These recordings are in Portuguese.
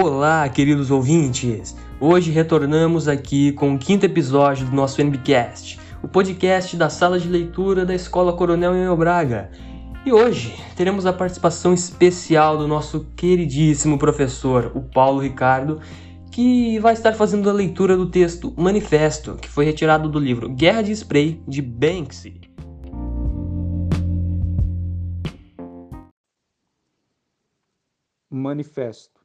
Olá, queridos ouvintes! Hoje retornamos aqui com o quinto episódio do nosso NBcast, o podcast da sala de leitura da Escola Coronel Emel Braga. E hoje teremos a participação especial do nosso queridíssimo professor, o Paulo Ricardo, que vai estar fazendo a leitura do texto Manifesto, que foi retirado do livro Guerra de Spray de Banksy. Manifesto.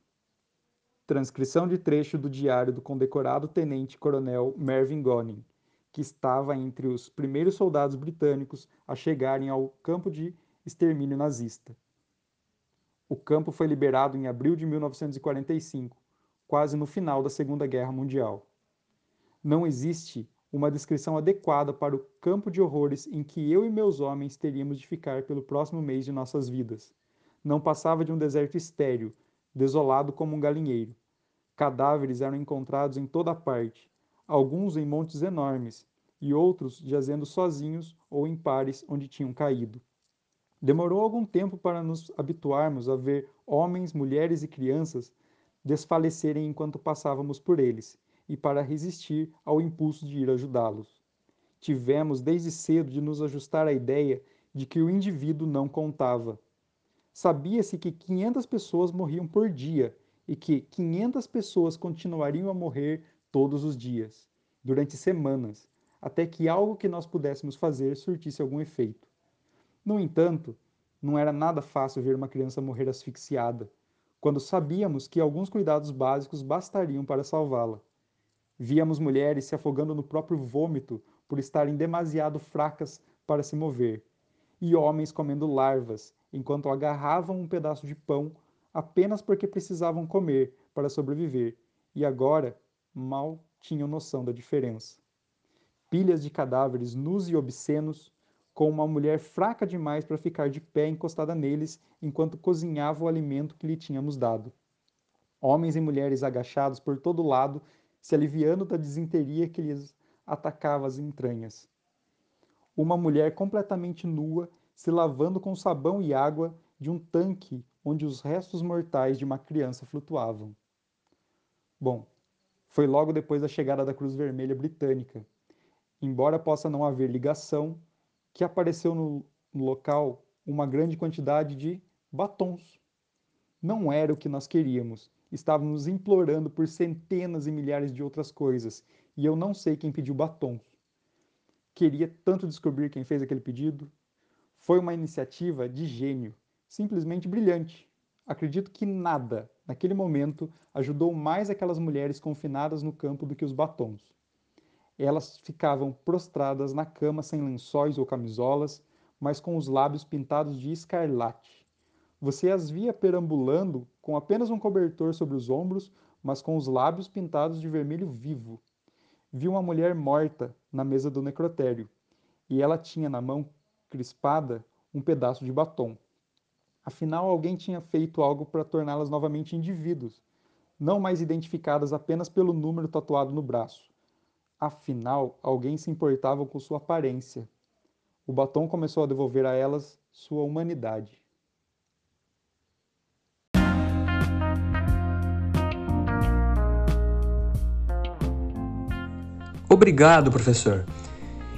Transcrição de trecho do diário do condecorado tenente-coronel Mervyn Goning, que estava entre os primeiros soldados britânicos a chegarem ao campo de extermínio nazista. O campo foi liberado em abril de 1945, quase no final da Segunda Guerra Mundial. Não existe uma descrição adequada para o campo de horrores em que eu e meus homens teríamos de ficar pelo próximo mês de nossas vidas não passava de um deserto estéril, desolado como um galinheiro. Cadáveres eram encontrados em toda parte, alguns em montes enormes, e outros jazendo sozinhos ou em pares onde tinham caído. Demorou algum tempo para nos habituarmos a ver homens, mulheres e crianças desfalecerem enquanto passávamos por eles, e para resistir ao impulso de ir ajudá-los. Tivemos desde cedo de nos ajustar à ideia de que o indivíduo não contava, Sabia-se que 500 pessoas morriam por dia e que 500 pessoas continuariam a morrer todos os dias, durante semanas, até que algo que nós pudéssemos fazer surtisse algum efeito. No entanto, não era nada fácil ver uma criança morrer asfixiada, quando sabíamos que alguns cuidados básicos bastariam para salvá-la. Víamos mulheres se afogando no próprio vômito por estarem demasiado fracas para se mover, e homens comendo larvas enquanto agarravam um pedaço de pão apenas porque precisavam comer para sobreviver e agora mal tinham noção da diferença. Pilhas de cadáveres nus e obscenos, com uma mulher fraca demais para ficar de pé encostada neles enquanto cozinhava o alimento que lhe tínhamos dado. Homens e mulheres agachados por todo lado, se aliviando da desinteria que lhes atacava as entranhas. Uma mulher completamente nua se lavando com sabão e água de um tanque onde os restos mortais de uma criança flutuavam. Bom, foi logo depois da chegada da Cruz Vermelha Britânica, embora possa não haver ligação, que apareceu no, local uma grande quantidade de batons. Não era o que nós queríamos. Estávamos implorando por centenas e milhares de outras coisas, e eu não sei quem pediu batons. Queria tanto descobrir quem fez aquele pedido, foi uma iniciativa de gênio, simplesmente brilhante. Acredito que nada, naquele momento, ajudou mais aquelas mulheres confinadas no campo do que os batons. Elas ficavam prostradas na cama sem lençóis ou camisolas, mas com os lábios pintados de escarlate. Você as via perambulando com apenas um cobertor sobre os ombros, mas com os lábios pintados de vermelho vivo. Vi uma mulher morta na mesa do necrotério, e ela tinha na mão crispada um pedaço de batom. Afinal, alguém tinha feito algo para torná-las novamente indivíduos, não mais identificadas apenas pelo número tatuado no braço. Afinal, alguém se importava com sua aparência. O batom começou a devolver a elas sua humanidade. Obrigado, professor.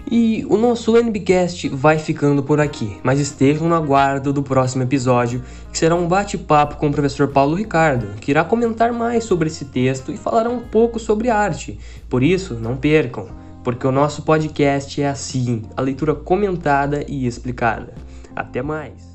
E o nosso NBcast vai ficando por aqui, mas estejam no aguardo do próximo episódio, que será um bate-papo com o professor Paulo Ricardo, que irá comentar mais sobre esse texto e falará um pouco sobre arte. Por isso, não percam, porque o nosso podcast é assim, a leitura comentada e explicada. Até mais!